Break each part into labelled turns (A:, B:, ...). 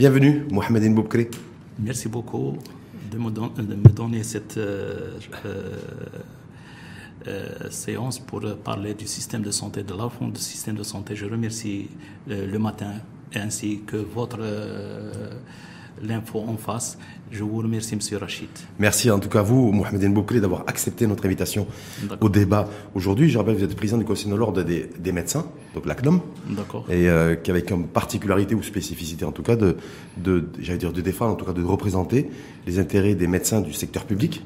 A: Bienvenue, Mohamed Boubkri.
B: Merci beaucoup de me, me donner cette euh, euh, euh, séance pour parler du système de santé, de l'enfant du système de santé. Je remercie le matin ainsi que votre l'info en face. Je vous remercie, Monsieur Rachid.
A: Merci en tout cas à vous, Mohamed Boukri, d'avoir accepté notre invitation au débat aujourd'hui. Je rappelle, vous êtes président du Conseil de l'Ordre des, médecins, donc l'ACNOM.
B: D'accord.
A: Et euh, qui avec comme particularité ou spécificité, en tout cas, de, de j'allais dire de défendre, en tout cas de représenter les intérêts des médecins du secteur public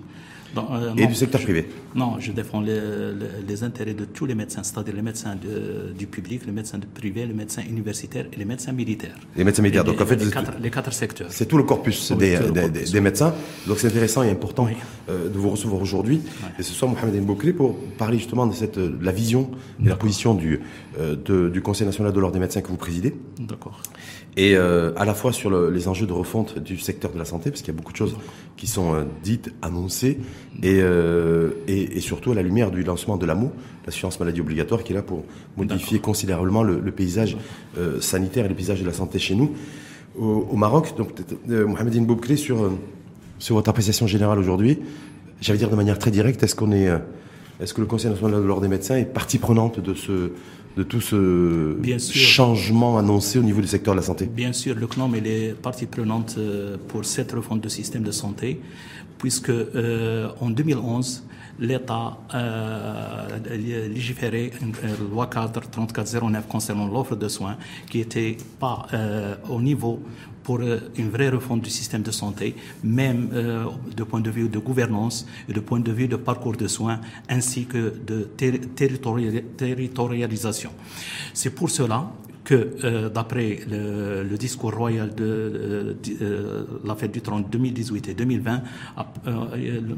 A: euh, et du secteur privé
B: Non, je défends les, intérêts de tous les médecins, c'est-à-dire les médecins du public, les médecins du privé, les médecins universitaires et les médecins militaires.
A: Les médecins militaires,
B: donc en fait... Les quatre, secteurs.
A: C'est tout le corpus, des, des, médecins. Donc c'est intéressant et important euh, de vous recevoir aujourd'hui. Et ce soir, Mohamed Mboukri, pour parler justement de, cette, la vision et la position du, euh, du Conseil national de l'ordre des médecins que vous présidez.
B: D'accord
A: et euh, à la fois sur le, les enjeux de refonte du secteur de la santé, parce qu'il y a beaucoup de choses qui sont euh, dites, annoncées, et, euh, et, et, surtout à la lumière du lancement de l'AMO, l'assurance maladie obligatoire, qui est là pour modifier considérablement le, le paysage euh, sanitaire et le paysage de la santé chez nous. Au, au Maroc, donc Mohamed Boubkri, sur, sur votre appréciation générale aujourd'hui, j'allais dire de manière très directe, est-ce qu'on est, est-ce que le Conseil national de l'ordre des médecins est partie prenante de ce de tout ce changement annoncé au niveau du secteur de la santé?
B: Bien sûr, le CNOM est partie prenante euh, pour cette refonte du système de santé, puisque euh, en 2011, l'État euh, légiférait une loi cadre 3409 concernant l'offre de soins qui était pas euh, au niveau pour euh, une vraie refonte du système de santé, même euh, de point de vue de gouvernance et de point de vue de parcours de soins, ainsi que de territorialisation. C'est pour cela que euh, d'après le, discours royal de, la fête du trône 2018 et 2020,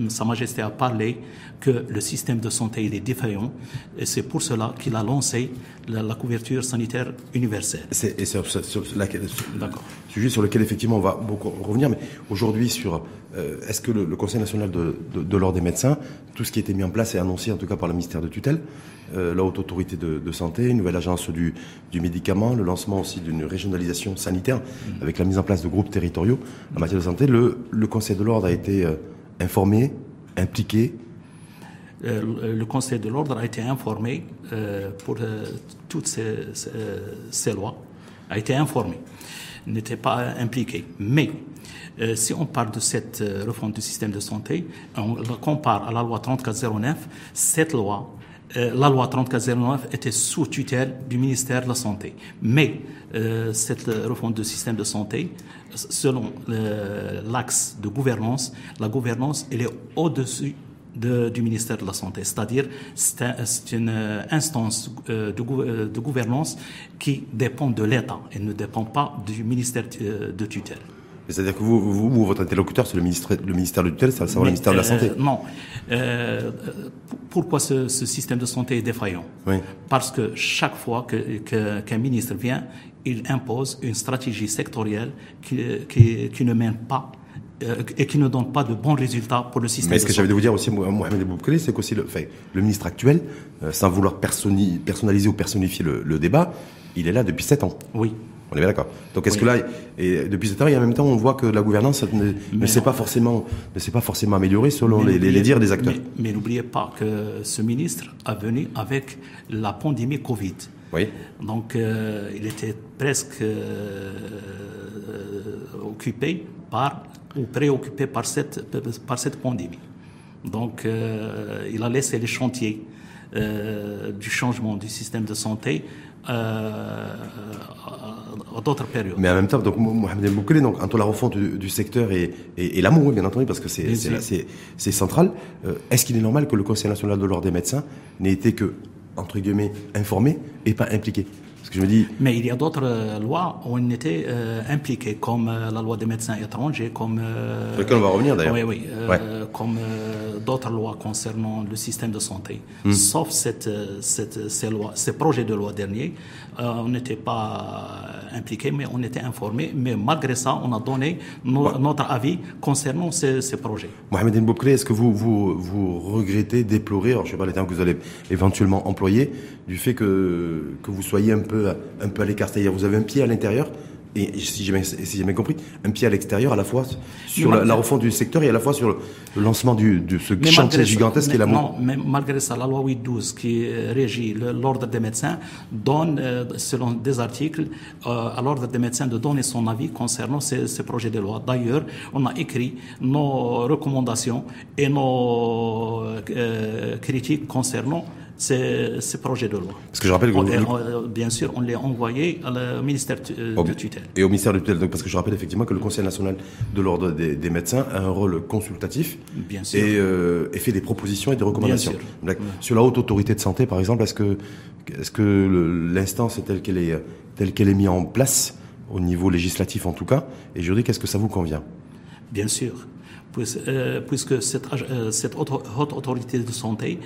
B: Sa Majesté a parlé que le système de santé il est défaillant et c'est pour cela qu'il a lancé la, couverture sanitaire universelle.
A: C'est, et c'est, sujet sur lequel effectivement on va beaucoup revenir, mais aujourd'hui sur euh, est-ce que le, Conseil national de, de, l'ordre des médecins, tout ce qui a été mis en place et annoncé en tout cas par le ministère de tutelle, euh, la haute autorité de, de, santé, une nouvelle agence du, du médicament, le lancement aussi d'une régionalisation sanitaire mmh. avec la mise en place de groupes territoriaux en matière de santé, le, le Conseil de l'ordre a été euh, informé, impliqué,
B: euh, le Conseil de l'ordre a été informé euh, pour euh, toutes ces, ces, lois, a été informé, n'était pas impliqué. Mais si on parle de cette refonte du système de santé, on la compare à la loi 3409, cette loi la loi 3409 était sous tutelle du ministère de la Santé. Mais cette refonte du système de santé, selon l'axe de gouvernance, la gouvernance, elle est au-dessus du ministère de la Santé. C'est-à-dire, c'est une euh, instance euh, euh, de, gouvernance qui dépend de l'État et ne dépend pas du ministère de tutelle.
A: C'est-à-dire que vous, vous, votre interlocuteur, c'est le ministère, le ministère de tutelle, c'est le ministère de la Santé
B: Non. pourquoi ce, système de santé est défaillant?
A: Oui.
B: Parce que chaque fois qu'un que, ministre vient, il impose une stratégie sectorielle qui, qui, qui ne mène pas et qui ne donne pas de bons résultats pour le système.
A: Mais ce que j'avais de vous dire aussi, Mohamed Boukri, c'est qu'aussi le, enfin, le ministre actuel, euh, sans vouloir personnaliser ou personnifier le, débat, il est là depuis sept ans.
B: Oui.
A: On est bien d'accord. Donc est-ce que là, et depuis sept ans, et en même temps, on voit que la gouvernance ne, s'est pas forcément, ne s'est pas forcément améliorée selon les, les, dires des acteurs.
B: Mais, n'oubliez pas que ce ministre a venu avec la pandémie Covid.
A: Oui.
B: Donc euh, il était presque occupé par ou préoccupé par cette, par cette pandémie. Donc, euh, il a laissé les chantiers euh, du changement du système de santé euh, à d'autres périodes.
A: Mais en même temps, donc Mohamed Boukele, donc entre la refonte du, secteur et, et, l'amour, bien entendu, parce que c'est c'est central. Est-ce qu'il est normal que le Conseil national de l'ordre des médecins n'ait été que entre guillemets informé et pas impliqué? Je me dis...
B: Mais il y a d'autres euh, lois où on était euh, impliqués, comme euh, la loi des médecins étrangers, comme...
A: Sur on va revenir d'ailleurs.
B: Oui, oui. Comme d'autres lois concernant le système de santé. Hmm. Sauf cette, cette, ces, lois, ces projets de loi derniers, on n'était pas impliqués, mais on était informés. Mais malgré ça, on a donné notre avis concernant ces, ces projets.
A: Mohamed Boukri, est-ce que vous, vous, vous regrettez, déplorez, alors je ne sais pas les termes que vous allez éventuellement employer, du fait que, que vous soyez un peu, un peu à l'écart C'est-à-dire vous avez un pied à l'intérieur et si j'ai bien, si bien compris, un pied à l'extérieur, à la fois sur la, refonte du secteur et à la fois sur le, lancement du, de ce chantier gigantesque
B: est
A: la
B: Non, mais malgré ça, la loi 812 qui régit l'ordre des médecins donne, euh, selon des articles, euh, à l'ordre des médecins de donner son avis concernant ces, ces projets de loi. D'ailleurs, on a écrit nos recommandations et nos euh, critiques concernant ces, ces, projets de loi.
A: Parce que je rappelle
B: que bien sûr, on les a envoyés au ministère de tutelle.
A: Et au ministère de tutelle, parce que je rappelle effectivement que le Conseil national de l'ordre des, médecins a un rôle consultatif
B: bien sûr.
A: Et, euh, et, fait des propositions et des recommandations. Sur la haute autorité de santé, par exemple, est-ce que, est-ce que l'instance telle qu'elle est, telle qu'elle est mise en place au niveau législatif en tout cas, et je dis qu'est-ce que ça vous convient?
B: Bien sûr. Euh, puisque cette, euh, cette haute autorité de santé,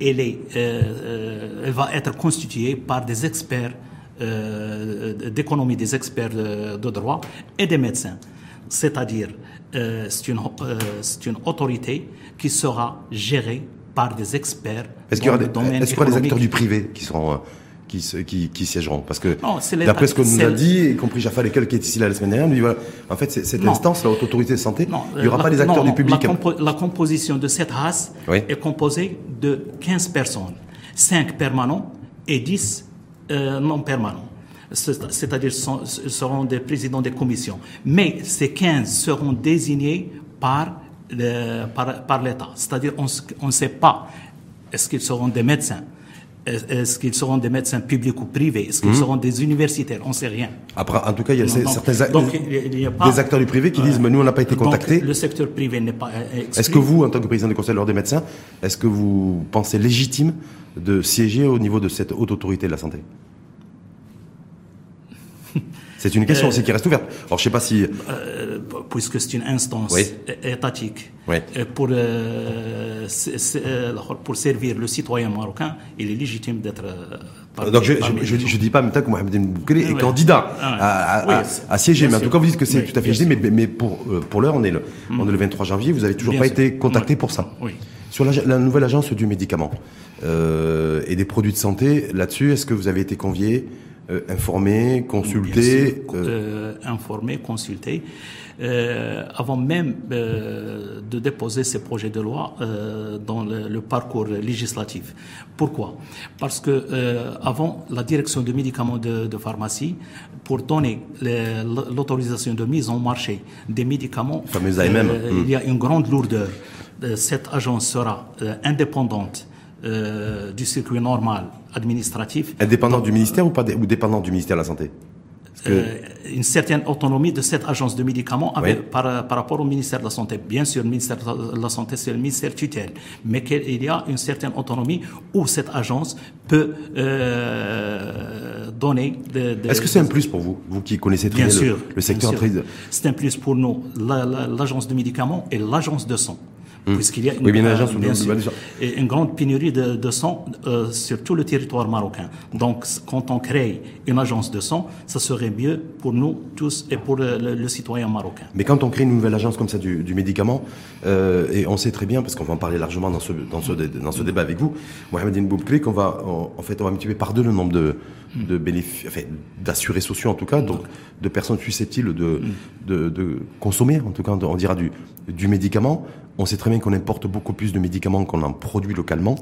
B: elle, est, euh, elle va être constituée par des experts d'économie, des experts de, droit et des médecins. C'est-à-dire, c'est une, une autorité qui sera gérée par des experts.
A: Est-ce qu'il y aura des, est-ce des acteurs du privé qui seront qui, qui, qui siégeront. Parce que d'après ce qu'on nous a dit, y compris Jaffa Lekel qui est ici la semaine dernière, nous dit voilà, en fait, cette instance, la haute autorité de santé, il n'y aura pas des acteurs du public.
B: La, composition de cette race est composée de 15 personnes, 5 permanents et 10 euh, non permanents c'est-à-dire seront des présidents des commissions. Mais ces 15 seront désignés par, par, par l'État. C'est-à-dire on ne sait pas est-ce qu'ils seront des médecins, est-ce qu'ils seront des médecins publics ou privés? Est-ce qu'ils hmm. seront des universitaires? On ne sait rien.
A: Après, en tout cas, il y a certains donc, il des acteurs du privé qui disent mais nous, on n'a pas été contactés.
B: le secteur privé n'est pas euh,
A: Est-ce que vous, en tant que président du Conseil de l'Ordre des médecins, est-ce que vous pensez légitime de siéger au niveau de cette haute autorité de la santé? C'est une question aussi qui reste ouverte. Alors, je sais pas si...
B: Euh, puisque c'est une instance étatique. Pour, euh, pour servir le citoyen marocain, il est légitime d'être...
A: Euh, Donc, je ne dis pas en même temps que Mohamed Boukele est candidat à, siéger. Mais en tout cas, vous dites que c'est tout à fait légitime. Mais, mais, pour, pour l'heure, on, est le, on est le 23 janvier, vous n'avez toujours pas été contacté pour ça. Sur la, la, nouvelle agence du médicament et des produits de santé, là-dessus, est-ce que vous avez été convié euh, informer, consulter
B: euh... Informer, consulter. Euh, avant même euh, de déposer ces projets de loi euh, dans le, le, parcours législatif. Pourquoi? Parce que euh, avant la direction de médicaments de, de pharmacie, pour donner l'autorisation de mise en marché des médicaments, il y a une grande lourdeur. Cette agence sera indépendante euh, du circuit normal administratif.
A: Indépendant du ministère ou, pas ou dépendant du ministère de la Santé?
B: Euh, une certaine autonomie de cette agence de médicaments avec, par, par, rapport au ministère de la Santé. Bien sûr, le ministère de la Santé, c'est le ministère tutelle, mais qu'il y a une certaine autonomie où cette agence peut euh, donner...
A: Est-ce que c'est un plus pour vous, vous qui connaissez très bien, le, le, secteur
B: C'est un plus pour nous, l'agence de médicaments et l'agence de sang.
A: Mmh. puisqu'il y a une,
B: une grande pénurie de, de sang euh, sur tout le territoire marocain. Donc, quand on crée une agence de sang, ça serait mieux pour nous tous et pour le, le, citoyen marocain.
A: Mais quand on crée une nouvelle agence comme ça du, du médicament, euh, et on sait très bien, parce qu'on va en parler largement dans ce, dans ce, dans ce débat avec vous, Mohamed Boubkli, qu'on va, en fait, on va multiplier par deux le nombre de, de bénéfices, enfin, d'assurés sociaux en tout cas, donc de personnes susceptibles de, de, de consommer, en tout cas, on dira du, du médicament. On sait très bien qu'on importe beaucoup plus de médicaments qu'on en produit localement.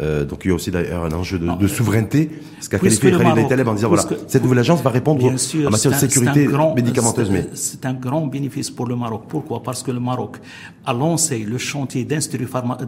A: Euh, donc il y a aussi d'ailleurs un enjeu de, de souveraineté, ce qu'a qualifié Khalid Taleb en disant voilà, cette nouvelle agence va répondre en matière de sécurité médicamenteuse. Mais
B: c'est un grand bénéfice pour le Maroc. Pourquoi? Parce que le Maroc a lancé le chantier d'industrie pharma,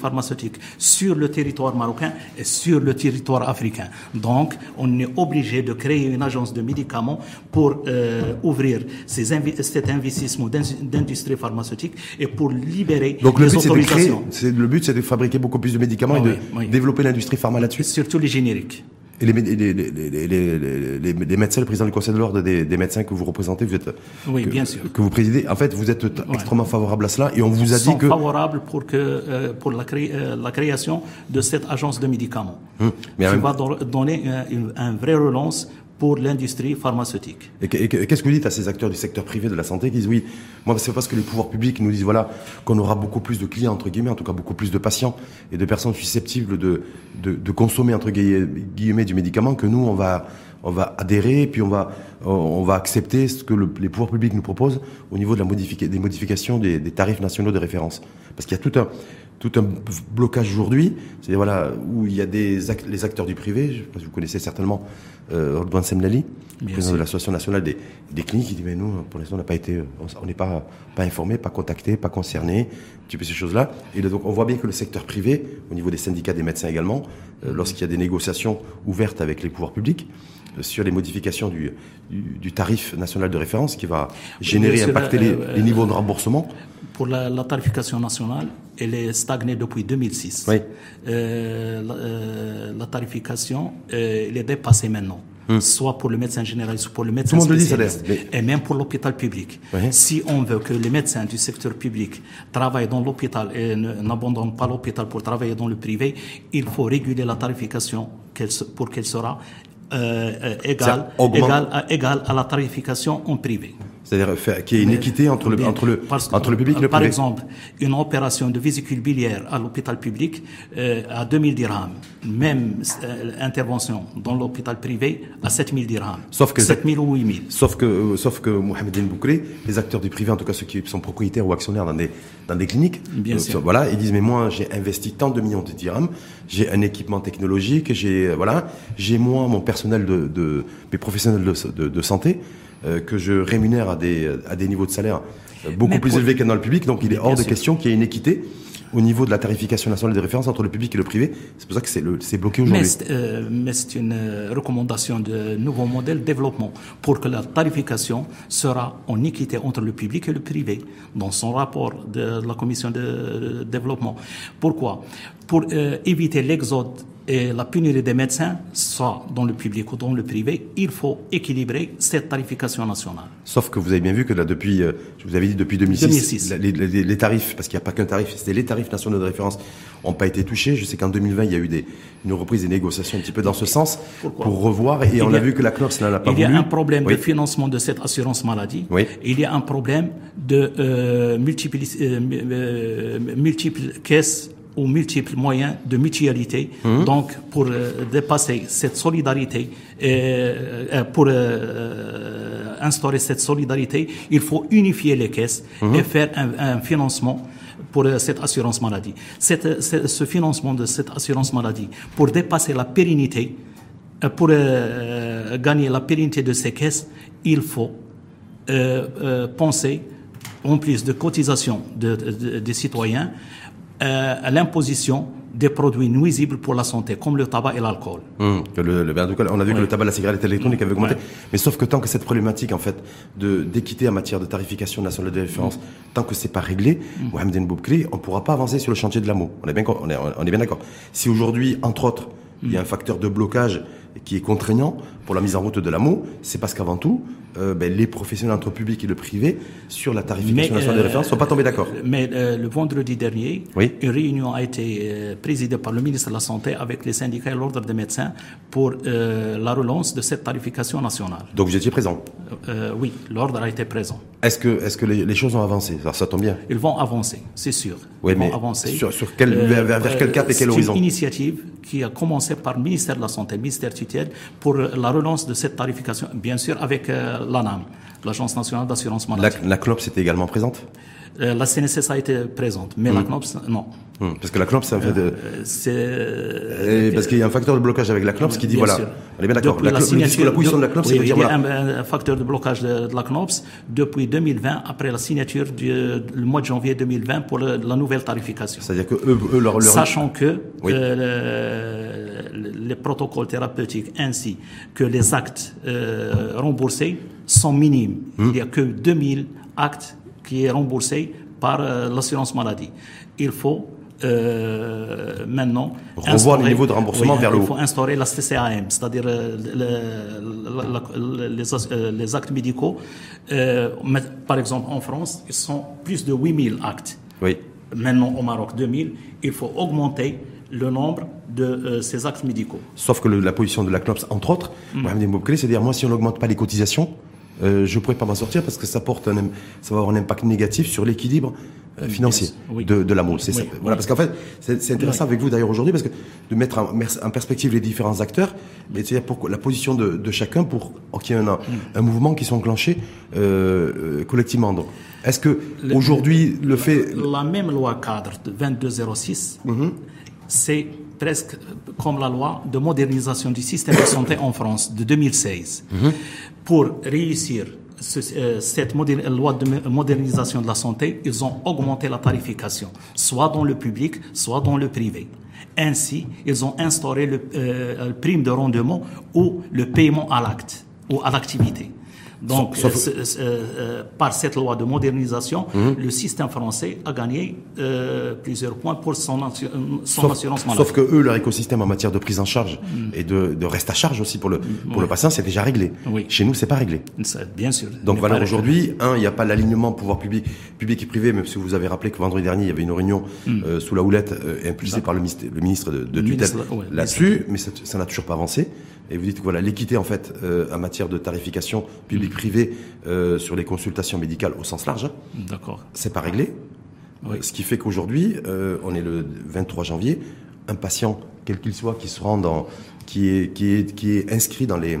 B: pharmaceutique sur le territoire marocain et sur le territoire africain. Donc on est obligé de créer une agence de médicaments pour euh, ouvrir ces cet investissement d'industrie pharmaceutique et pour libérer
A: Donc, le les autorisations. le but, c'est de fabriquer beaucoup plus de médicaments et de développer l'industrie pharma là-dessus.
B: Surtout les génériques.
A: Et les, les, les, les, médecins, le président du Conseil de l'ordre des, des, médecins que vous représentez, vous êtes,
B: oui,
A: que,
B: bien sûr.
A: que vous présidez, en fait, vous êtes extrêmement favorable à cela et on vous a dit que...
B: favorable pour que euh, pour la, cré, euh, la, création de cette agence de médicaments, hum, mais qui va donner un, un vrai relance pour l'industrie pharmaceutique.
A: Et qu'est-ce que vous dites à ces acteurs du secteur privé de la santé qui disent oui, moi c'est parce que les pouvoirs publics nous disent voilà qu'on aura beaucoup plus de clients entre guillemets, en tout cas beaucoup plus de patients et de personnes susceptibles de de, de consommer entre guillemets du médicament que nous on va on va adhérer, et puis on va, on va accepter ce que les pouvoirs publics nous proposent au niveau de la des modifications des, tarifs nationaux de référence. Parce qu'il y a tout un, tout un blocage aujourd'hui, c'est voilà où il y a des les acteurs du privé. Je pas si vous connaissez certainement euh, Semlali, président de l'association nationale des, des, cliniques, qui dit mais nous pour l'instant on n'a pas été, on n'est pas pas informé, pas contacté, pas concerné, tu peu ces choses-là. Et donc on voit bien que le secteur privé, au niveau des syndicats des médecins également, euh, lorsqu'il y a des négociations ouvertes avec les pouvoirs publics, sur les modifications du, du, tarif national de référence qui va générer, impacter les, euh, niveaux de remboursement
B: Pour la, tarification nationale, elle est stagnée depuis 2006.
A: Oui.
B: Euh, euh, la, tarification, elle est dépassée maintenant. Hmm. soit pour le médecin généraliste, soit pour le médecin spécialiste, et même pour l'hôpital public. Si on veut que les médecins du secteur public travaillent dans l'hôpital et n'abandonnent pas l'hôpital pour travailler dans le privé, il faut réguler la tarification pour qu'elle sera euh, euh, égale, égale, à, à la tarification en privé.
A: C'est-à-dire qu'il y ait une équité entre le, entre le, entre le public et le privé.
B: Par exemple, une opération de vésicule biliaire à l'hôpital public euh, à 2000 dirhams. Même euh, intervention dans l'hôpital privé à 7000 dirhams.
A: Sauf que
B: 7000 ou 8000.
A: Sauf que, euh, sauf que Mohamed Boukri, les acteurs du privé, en tout cas ceux qui sont propriétaires ou actionnaires dans des, dans des cliniques,
B: Bien sûr.
A: voilà, ils disent mais moi j'ai investi tant de millions de dirhams, j'ai un équipement technologique, j'ai voilà, j'ai moi mon personnel de, de mes professionnels de, de, de santé. Euh, que je rémunère à des, à des niveaux de salaire euh, beaucoup plus élevés que dans le public. Donc il est hors de question qu'il y ait une équité au niveau de la tarification nationale des références entre le public et le privé. C'est pour ça que c'est bloqué aujourd'hui.
B: Euh, mais c'est une recommandation de nouveau modèle de développement pour que la tarification sera en équité entre le public et le privé dans son rapport de la commission de développement. Pourquoi? Pour éviter l'exode et la pénurie des médecins, soit dans le public ou dans le privé, il faut équilibrer cette tarification nationale.
A: Sauf que vous avez bien vu que là, depuis, euh, je vous avais dit depuis 2006, Les, tarifs, parce qu'il n'y a pas qu'un tarif, c'était les tarifs nationaux de référence, n'ont pas été touchés. Je sais qu'en 2020, il y a eu des, une reprise des négociations un petit peu dans ce sens pour revoir, et on a, vu que la CNORS n'a pas
B: voulu.
A: Il
B: y a un problème de financement de cette assurance maladie.
A: Oui.
B: Il y a un problème de euh, multiples, euh, euh multiples caisses aux multiples moyens de mutualité. Mmh. Donc, pour euh, dépasser cette solidarité, euh, euh pour instaurer cette solidarité, il faut unifier les caisses mmh. et faire un, un, financement pour cette assurance maladie. Cette, ce financement de cette assurance maladie, pour dépasser la pérennité, pour gagner la pérennité de ces caisses, il faut penser, en plus de cotisation de, de, des citoyens, euh, l'imposition des produits nuisibles pour la santé, comme le tabac et l'alcool.
A: Hum, le, on a vu que le tabac la cigarette électronique avaient augmenté. Mais sauf que tant que cette problématique, en fait, de, d'équité en matière de tarification nationale de référence, tant que c'est pas réglé, mmh. Mohamed Boubkri, on pourra pas avancer sur le chantier de l'amour. On est bien, on est, on est bien d'accord. Si aujourd'hui, entre autres, il y a un facteur de blocage qui est contraignant pour la mise en route de l'AMO, c'est parce qu'avant tout, euh, ben, les professionnels entre public et le privé sur la tarification nationale des euh, références ne sont pas tombés d'accord.
B: Mais euh, le vendredi dernier, une réunion a été présidée par le ministre de la Santé avec les syndicats et l'ordre des médecins pour la relance de cette tarification nationale.
A: Donc vous étiez présent
B: Oui, l'ordre a été présent.
A: Est-ce que, est-ce que les, choses ont avancé? Ça, ça tombe bien
B: Ils vont avancer, c'est sûr.
A: Oui,
B: Ils
A: mais
B: vont avancer.
A: Sur, sur quel, vers, quel cap et quel horizon
B: C'est une initiative qui a commencé par le ministère de la Santé, le ministère tutelle, pour la relance de cette tarification, bien sûr avec l'ANAM, l'Agence nationale d'assurance maladie.
A: La, la CNOPS était également présente?
B: euh, la CNSS a été présente, mais la hmm. CNOPS, non.
A: Hmm. Parce que la CNOPS, ça fait de.
B: Euh, c'est.
A: Parce qu'il y a un facteur de blocage avec la CNOPS qui dit voilà. On est bien d'accord. La, la, la, position de la CNOPS,
B: oui, il y a un, facteur de blocage de, la CNOPS depuis 2020, après la signature du le mois de janvier 2020 pour la nouvelle tarification.
A: C'est-à-dire que eux, eux leur,
B: Sachant que euh, les protocoles thérapeutiques ainsi que les actes euh, remboursés sont minimes. Hmm. Il n'y a que 2000 actes qui est remboursé par euh, l'assurance maladie. Il faut euh, maintenant
A: revoir le niveau de remboursement vers le haut.
B: Il faut instaurer la CCAM, c'est-à-dire euh, les, les, actes médicaux. Euh, par exemple, en France, ils sont plus de 8000 actes.
A: Oui.
B: Maintenant, au Maroc, 2000. Il faut augmenter le nombre de ces actes médicaux.
A: Sauf que la position de la CNOPS, entre autres, mm. c'est-à-dire moi, si on n'augmente pas les cotisations, euh, je pourrais pas m'en sortir parce que ça porte un, ça va avoir un impact négatif sur l'équilibre euh, financier de, de l'AMO. C'est ça. Voilà, parce qu'en fait, c'est intéressant avec vous d'ailleurs aujourd'hui parce que de mettre en, perspective les différents acteurs, mais c'est pour la position de, de chacun pour qu'il y ait un, un, mouvement qui soit enclenché euh, collectivement. Donc, est-ce que aujourd'hui le, fait
B: la même loi cadre de 2206, mhm. c'est presque comme la loi de modernisation du système de santé en France de 2016. Mhm. Pour réussir euh, cette loi de modernisation de la santé, ils ont augmenté la tarification, soit dans le public, soit dans le privé. Ainsi, ils ont instauré le, euh, le prime de rendement ou le paiement à l'acte ou à l'activité. Donc, euh, euh, par cette loi de modernisation, mhm. le système français a gagné euh, plusieurs points pour son, son assurance maladie.
A: Sauf que eux, leur écosystème en matière de prise en charge mhm. et de, de, reste à charge aussi pour le, pour le patient, c'est déjà réglé. Oui. Chez nous, c'est pas réglé.
B: Bien sûr.
A: Donc voilà, aujourd'hui, un, il n'y a pas l'alignement pouvoir public, public et privé, même si vous avez rappelé que vendredi dernier, il y avait une réunion mhm. sous la houlette impulsée par le, le ministre de, de tutelle là-dessus, mais ça n'a toujours pas avancé. Et vous dites que voilà, l'équité en fait euh, en matière de tarification publique-privée euh, sur les consultations médicales au sens large, d'accord, c'est pas réglé. Ce qui fait qu'aujourd'hui, euh, on est le 23 janvier, un patient, quel qu'il soit, qui se rend dans, qui est, qui est, qui est inscrit dans les,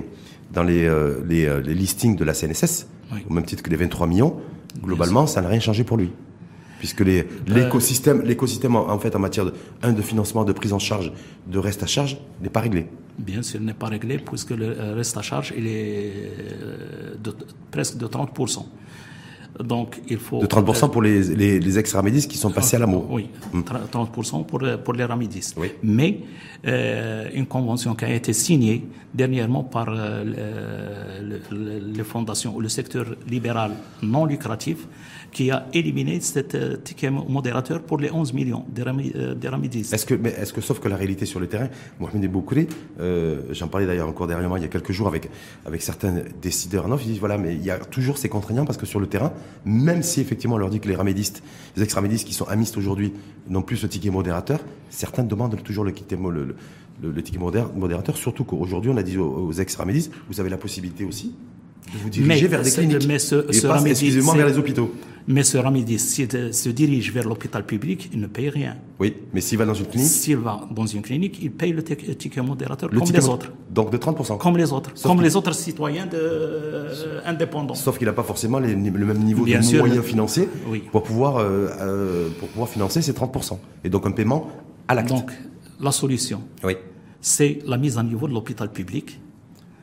A: dans les, les, les, listings de la CNSS, au même titre que les 23 millions, globalement, ça n'a rien changé pour lui puisque l'écosystème, l'écosystème en, fait en matière de, un, de financement, de prise en charge, de reste à charge n'est pas réglé.
B: Bien sûr, n'est pas réglé puisque le euh, reste à charge il est euh, de, presque de 30% donc, il faut.
A: De 30% pour les, les, les ex-ramidistes qui sont passés à l'amour.
B: Oui, 30% hmm. pour, pour les ramidistes. Oui. Mais euh, une convention qui a été signée dernièrement par euh, les fondations ou le secteur libéral non lucratif qui a éliminé cet euh, ticket modérateur pour les 11 millions des, euh, ramidistes.
A: Est-ce que, mais est-ce que, sauf que la réalité sur le terrain, Mohamed Boukouré, euh, j'en parlais d'ailleurs encore dernièrement, il y a quelques jours avec, avec certains décideurs non, ils disent voilà, mais il y a toujours ces contraignants parce que sur le terrain, même si effectivement on leur dit que les ramédistes, les ex-ramédistes qui sont amistes aujourd'hui n'ont plus ce ticket modérateur, certains demandent toujours le, ticket modérateur, surtout qu'aujourd'hui on a dit aux, ex-ramédistes, vous avez la possibilité aussi de vous diriger vers des cliniques.
B: Mais ce,
A: excusez-moi, vers les hôpitaux.
B: Mais ce ramédiste, s'il se dirige vers l'hôpital public, il ne paye rien.
A: Oui, mais s'il va dans une clinique?
B: S'il va dans une clinique, il paye le ticket modérateur comme les autres.
A: Donc de 30%
B: Comme les autres. comme les autres citoyens de, euh, indépendants.
A: Sauf qu'il n'a pas forcément le même niveau de moyens financiers pour, pouvoir, euh, euh, pour pouvoir financer ces 30%. Et donc un paiement à l'acte.
B: Donc la solution, oui. c'est la mise à niveau de l'hôpital public.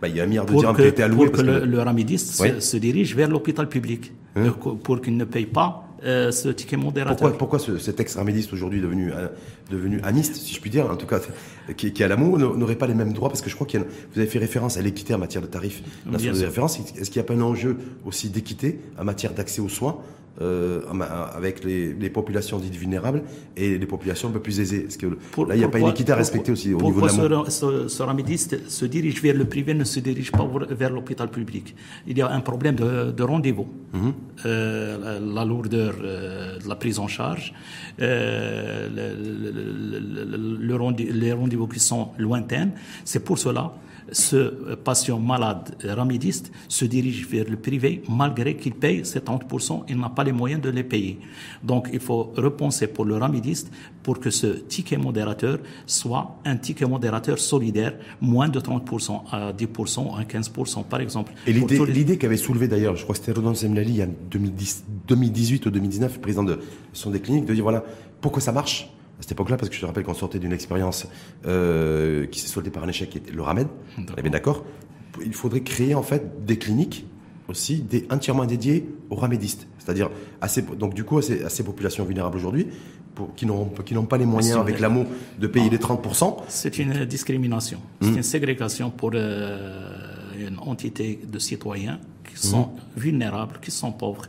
A: Bah, il y a un milliard de dirhams qui a été alloué.
B: Pour que, le, le ramidiste se dirige vers l'hôpital public. Hein pour qu'il ne paye pas euh, ce ticket modérateur.
A: Pourquoi, pourquoi ce, cet ex-ramédiste aujourd'hui devenu, euh, devenu amiste, si je puis dire, en tout cas, qui, qui est à l'amour, n'aurait pas les mêmes droits? Parce que je crois que vous avez fait référence à l'équité en matière de tarifs nationaux de référence? Est-ce qu'il n'y a pas un enjeu aussi d'équité en matière d'accès aux soins euh, avec les, les, populations dites vulnérables et les populations un peu plus aisées. Parce que pour, là, il n'y a pas une équité à respecter aussi au niveau de
B: la ce, ce ramédiste se dirige vers le privé, ne se dirige pas vers l'hôpital public? Il y a un problème de, de rendez-vous. Mhm. euh, la, la, lourdeur euh, de la prise en charge, le, le, les rendez-vous qui sont lointains. C'est pour cela ce patient malade ramidiste se dirige vers le privé malgré qu'il paye 70%, il n'a pas les moyens de les payer. Donc il faut repenser pour le ramidiste pour que ce ticket modérateur soit un ticket modérateur solidaire, moins de 30% à 10%, à 15% par exemple.
A: Et l'idée qu'avait soulevé d'ailleurs, je crois que c'était Rodon Zemlali en 2018 ou 2019, président de son des cliniques, de dire voilà, pourquoi ça marche? À cette époque-là, parce que je te rappelle qu'on sortait d'une expérience euh, qui s'est soldée par un échec, qui était le RAMED. On est bien d'accord. Il faudrait créer en fait des cliniques aussi des, entièrement dédiées aux ramédistes. C'est-à-dire, donc du coup, à ces, à ces populations vulnérables aujourd'hui, qui n'ont qui n'ont pas les moyens avec l'amour de payer les 30%.
B: C'est une discrimination, c'est hmm. une ségrégation pour euh, une entité de citoyens qui sont hmm. vulnérables, qui sont pauvres.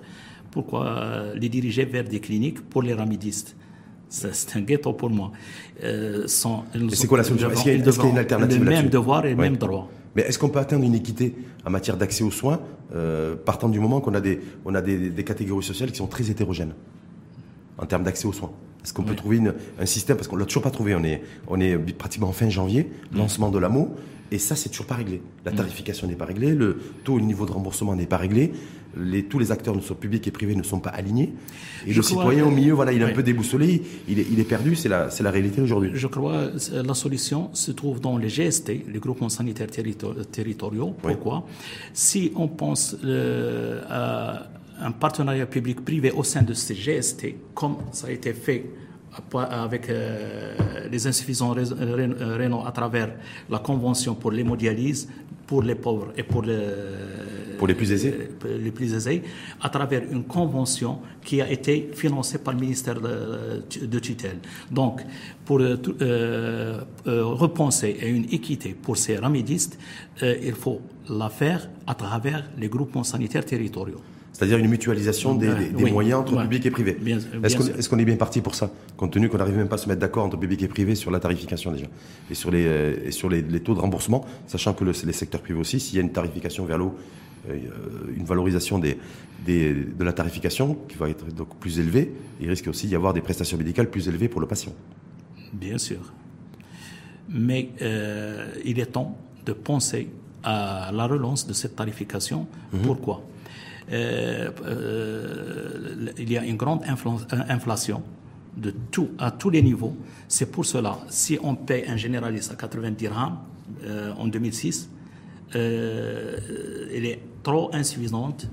B: Pourquoi euh, les diriger vers des cliniques pour les ramédistes c'est un ghetto pour moi.
A: Euh, c'est quoi la solution Est-ce qu'il y, a une alternative
B: Le même devoir et le même droit.
A: Mais est-ce qu'on peut atteindre une équité en matière d'accès aux soins, euh, partant du moment qu'on a, des, on a des, des, catégories sociales qui sont très hétérogènes en termes d'accès aux soins? Est-ce qu'on peut trouver une, un système? Parce qu'on l'a toujours pas trouvé. On est, on est pratiquement en fin janvier, lancement de l'AMO, et ça, c'est toujours pas réglé. La tarification n'est pas réglée, le taux, le niveau de remboursement n'est pas réglé. Les, tous les acteurs, publics et privés, ne sont pas alignés. Et le citoyen au milieu, voilà, il est un peu déboussolé, il est, il est perdu, c'est la, la réalité aujourd'hui.
B: Je crois que la solution se trouve dans les GST, les groupements sanitaires territoriaux. Pourquoi? Si on pense euh, à un partenariat public-privé au sein de ces GST, comme ça a été fait avec euh, les insuffisants rénaux à travers la convention pour l'hémodialyse, pour les pauvres et pour les,
A: pour les plus aisés
B: euh, les plus aisés, à travers une convention qui a été financée par le ministère de, de tutelle. Donc, pour euh, euh repenser à une équité pour ces ramédistes, il faut la faire à travers les groupements sanitaires territoriaux
A: c'est-à-dire une mutualisation des, moyens entre public et privé. Est-ce qu'on est, bien parti pour ça, compte tenu qu'on n'arrive même pas à se mettre d'accord entre public et privé sur la tarification déjà et sur les, euh, sur les, taux de remboursement, sachant que les secteurs privés aussi, s'il y a une tarification vers l'eau, une valorisation des, de la tarification qui va être donc plus élevée, il risque aussi d'y avoir des prestations médicales plus élevées pour le patient.
B: Bien sûr. Mais euh, il est temps de penser à la relance de cette tarification. Mhm. Pourquoi? Euh, euh, il y a une grande inflation de tout, à tous les niveaux. C'est pour cela, si on paye un généraliste à 90 dirhams euh, en 2006, euh, elle est trop insuffisante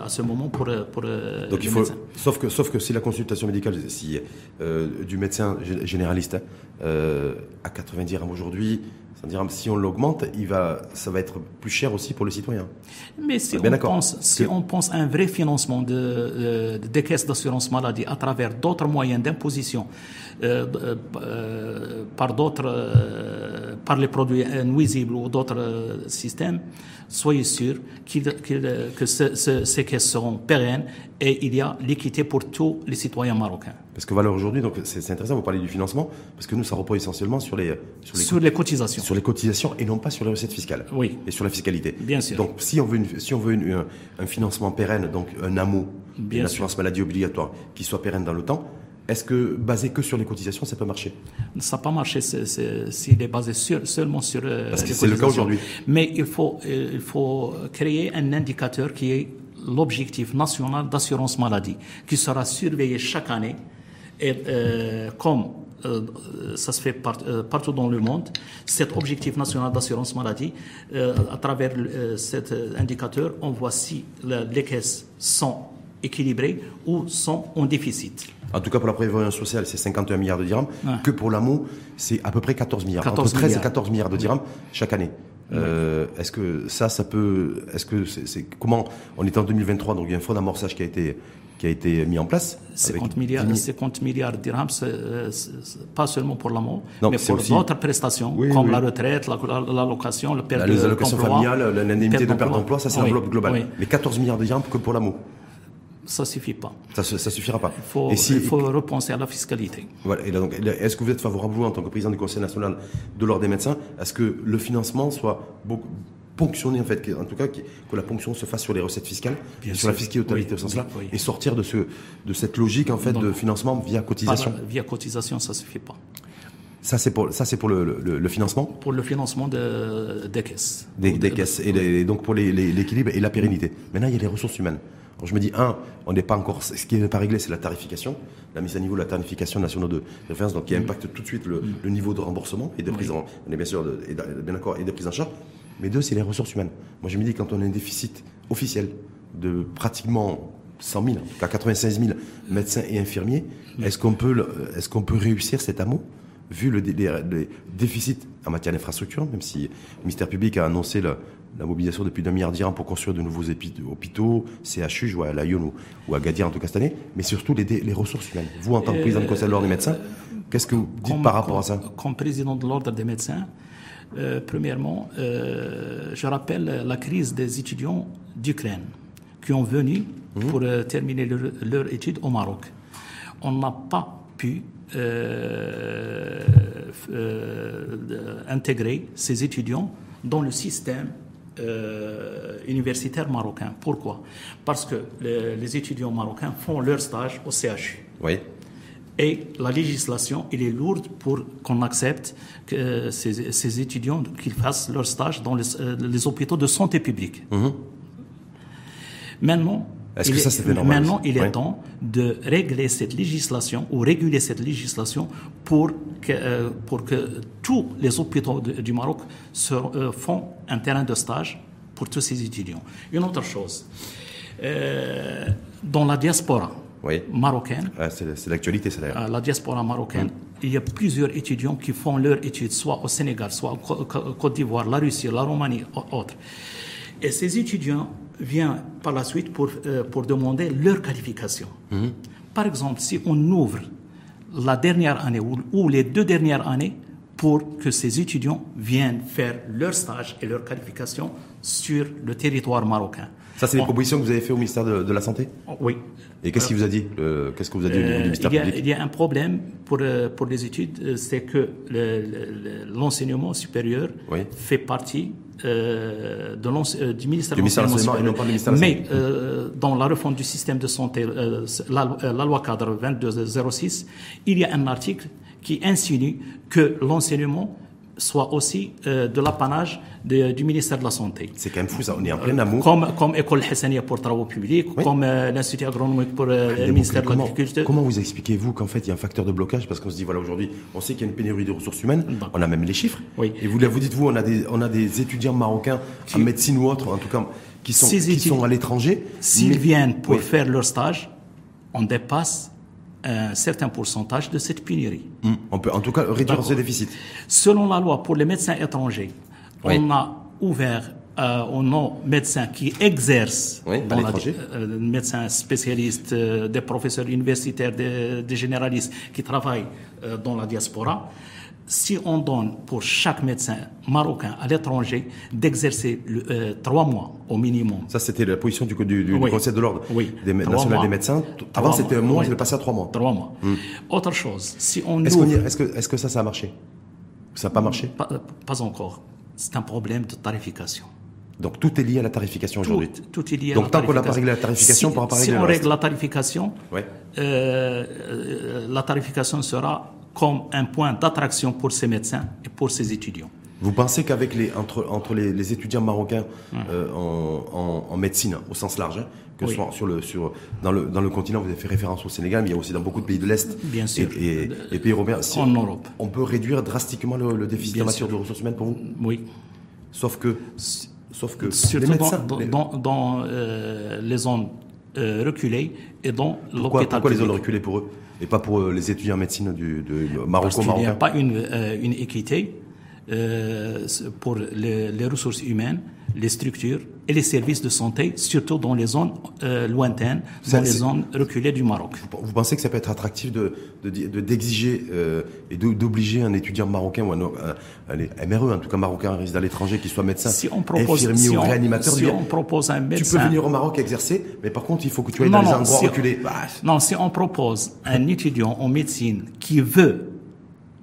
B: à ce moment pour, pour Donc il faut,
A: sauf que sauf que si la consultation médicale si du médecin généraliste à 90 dirhams aujourd'hui si on l'augmente, il va, ça va être plus cher aussi pour le citoyen.
B: Mais si, on pense, si on pense à un vrai financement de, des caisses d'assurance maladie à travers d'autres moyens d'imposition, euh, euh, par d'autres, euh, par les produits nuisibles ou d'autres systèmes, soyez sûr que ces caisses seront pérennes et il y a l'équité pour tous les citoyens marocains.
A: Parce que valeur aujourd'hui, donc c'est intéressant, vous parlez du financement, parce que nous, ça repose essentiellement sur les,
B: sur les, cotisations.
A: Sur les cotisations et non pas sur les recettes fiscales.
B: Oui.
A: Et sur la fiscalité.
B: Bien sûr.
A: Donc si on veut, si on veut un, financement pérenne, donc un AMO, une assurance maladie obligatoire, qui soit pérenne dans le temps, est-ce que basé que sur les cotisations, ça peut marcher?
B: Ça peut marcher s'il est basé seulement sur
A: euh, Parce que c'est le cas aujourd'hui.
B: Mais il faut, euh, il faut créer un indicateur qui est l'objectif national d'assurance maladie, qui sera surveillé chaque année. Et euh, comme ça se fait partout dans le monde, cet objectif national d'assurance maladie, à travers cet indicateur, on voit si les caisses sont équilibrées ou sont en déficit.
A: En tout cas, pour la prévoyance sociale, c'est 51 milliards de dirhams. Que pour l'amour, c'est à peu près 14 milliards. entre 13 et 14 milliards de dirhams chaque année. Euh, est-ce que ça, ça peut, est-ce que c'est, comment, on est en 2023, donc il y a un fonds d'amorçage qui a été, qui a été mis en place.
B: 50 milliards, 50 milliards de dirhams, euh, pas seulement pour l'amour, mais pour d'autres prestations, comme la retraite, l'allocation, la,
A: le perte Les allocations familiales, l'indemnité de perte d'emploi, ça c'est l'enveloppe globale. Mais 14 milliards de dirhams que pour l'amour
B: ça suffit pas.
A: Ça, ça suffira pas.
B: Il faut, il faut repenser à la fiscalité.
A: Voilà. Et donc, est-ce que vous êtes favorable, vous, en tant que président du Conseil national de l'Ordre des médecins, à ce que le financement soit beaucoup ponctionné, en fait, en tout cas, que la ponction se fasse sur les recettes fiscales, sur la fiscalité au sens là, et sortir de, ce, de cette logique, en fait, de financement via cotisation
B: Via cotisation, ça suffit pas.
A: Ça, c'est pour, ça, c'est pour le, le, financement
B: Pour le financement de, des caisses.
A: Des, caisses, et, donc pour l'équilibre et la pérennité. Maintenant, il y a les ressources humaines je me dis, un, on n'est pas encore. Ce qui n'est pas réglé, c'est la tarification, la mise à niveau de la tarification nationale de référence, donc qui impacte tout de suite le, niveau de remboursement et de prise en. On est bien sûr bien d'accord, et de prise en charge. Mais deux, c'est les ressources humaines. Moi, je me dis, quand on a un déficit officiel de pratiquement 100 000, en 96 000 médecins et infirmiers, est-ce qu'on peut, est-ce qu'on peut réussir cet amour vu le, déficit en matière d'infrastructure, même si le ministère public a annoncé le, la mobilisation depuis d'un milliard d'irans pour construire de nouveaux hôpitaux, CHU, je vois à Lyon ou, à Gadir en tout cas cette année, mais surtout les, ressources humaines. Vous, en tant que président du Conseil de l'Ordre des médecins, qu'est-ce que vous dites par rapport
B: à
A: ça?
B: Comme président de l'Ordre des médecins, euh, premièrement, euh, je rappelle la crise des étudiants d'Ukraine qui ont venu mhm. pour euh, terminer leur, leur, étude au Maroc. On n'a pas pu intégrer ces étudiants dans le système euh, universitaires marocains. Pourquoi? Parce que les, étudiants marocains font leur stage au CHU.
A: Oui.
B: Et la législation, elle est lourde pour qu'on accepte que ces, étudiants qu'ils fassent leur stage dans les, euh, hôpitaux de santé publique. Mhm. Maintenant,
A: Est-ce que ça, c'était normal
B: Maintenant, il est temps de régler cette législation ou réguler cette législation pour que, euh, pour que tous les hôpitaux de- du Maroc se, euh, font un terrain de stage pour tous ces étudiants. Une autre chose, euh, dans la diaspora
A: Oui.
B: marocaine,
A: Ah, c'est l'actualité, ça d'ailleurs.
B: la diaspora marocaine, il y a plusieurs étudiants qui font leurs études soit au Sénégal, soit en Côte d'Ivoire, la Russie, la Roumanie, ou- autres. Et ces étudiants viennent par la suite pour, euh, pour demander leur qualification. Par exemple, si on ouvre la dernière année ou, ou les deux dernières années pour que ces étudiants viennent faire leur stage et leur qualification sur le territoire marocain.
A: Ça, c'est les
B: On-
A: propositions que vous avez fait au ministère de, de la Santé
B: Oui.
A: Et qu'est-ce qu'il vous a dit euh, Qu'est-ce que vous a dit au niveau du
B: Euh,
A: ministère
B: il, y a,
A: public
B: il y a un problème pour, euh, pour les études, euh, c'est que le- le- le- l'enseignement supérieur
A: Oui.
B: fait partie euh, de euh, du ministère de l'enseignement Mais euh, dans la refonte du système de santé, euh, la, euh, la loi cadre 2206, il y a un article qui insinue que l'enseignement soit aussi euh, de l'apanage du ministère de la Santé.
A: C'est quand même fou, ça. On est en plein amour.
B: Comme, comme École Hassania pour travaux publics,
A: Oui.
B: comme euh, l'Institut agronomique pour euh, le ministère de l'Agriculture.
A: comment vous expliquez-vous qu'en fait il y a un facteur de blocage? Parce qu'on se dit voilà aujourd'hui on sait qu'il y a une pénurie de ressources humaines,
B: D'accord.
A: on a même les chiffres.
B: Oui.
A: Et vous, vous dites vous on a des on a des étudiants marocains en médecine ou autre en tout cas qui sont qui sont à l'étranger.
B: S'ils
A: mais-
B: viennent pour
A: Oui.
B: faire leur stage, on dépasse un certain pourcentage de cette pénurie.
A: Hum, On peut en tout cas réduire ce déficit.
B: Selon la loi pour les médecins étrangers,
A: Oui.
B: on a ouvert euh, aux non-médecins qui exercent
A: Oui,
B: dans la, euh, médecins spécialistes, euh, des professeurs universitaires, des, des généralistes qui travaillent euh, dans la diaspora. Si on donne pour chaque médecin marocain à l'étranger d'exercer euh, trois mois au minimum
A: Ça c'était la position du, du, du- du
B: Oui.
A: Conseil de l'ordre
B: Oui.
A: des national
B: mois.
A: des médecins. Avant c'était un mois,
B: Oui.
A: il est passé à trois mois.
B: Trois mois. Autre chose, si on
A: Est-ce
B: ouvre,
A: est-ce que que ça ça a marché? Ça n'a pas marché?
B: Pas, pas encore, c'est un problème de tarification.
A: Donc tout est lié à la tarification aujourd'hui.
B: tout est lié à
A: Donc
B: la
A: tant qu'on n'a pas
B: tarification.
A: réglé la tarification, on
B: si,
A: pourra pas
B: si
A: régler
B: on
A: le reste.
B: règle la tarification,
A: Ouais.
B: euh, euh, la tarification sera comme un point d'attraction pour ces médecins et pour ces étudiants.
A: Vous pensez qu'avec les entre entre les, les étudiants marocains euh, en, en, en médecine au sens large, hein, que ce
B: Oui.
A: soit sur le sur dans le dans le continent, vous avez fait référence au Sénégal, mais il y a aussi dans beaucoup de pays de l'est
B: Bien sûr.
A: et, et, et pays européens. Si
B: En
A: on,
B: Europe.
A: on peut réduire drastiquement le, le déficit
B: Bien
A: en matière
B: sûr.
A: de ressources humaines pour vous?
B: Oui.
A: Sauf que sauf que les
B: Surtout
A: médecins.
B: dans,
A: les-
B: dans, dans, euh, les zones euh, reculées et dans
A: pourquoi,
B: l'hôpital
A: pourquoi les
B: public.
A: zones reculées pour eux? Et pas pour euh, les étudiants en médecine du de
B: Parce qu'il n'y a
A: maroco-marocain
B: pas une, euh, une équité euh, pour les, les ressources humaines, les structures et les services de santé, surtout dans les zones euh, lointaines,
A: Ça,
B: dans les zones reculées du Maroc.
A: Vous pensez que ça peut être attractif de de- de- d'exiger euh, et d'obliger un étudiant marocain ou un, allez, MRE, en tout cas marocain résident à l'étranger, qui soit médecin,
B: Si on propose,
A: infirmier
B: si
A: ou réanimateur, de
B: si
A: dire,
B: on propose un
A: tu
B: médecin,
A: peux venir au Maroc exercer, mais par contre il faut que tu ailles
B: non,
A: dans les endroits
B: si,
A: reculés. Bah,
B: non, si on propose un étudiant en médecine qui veut,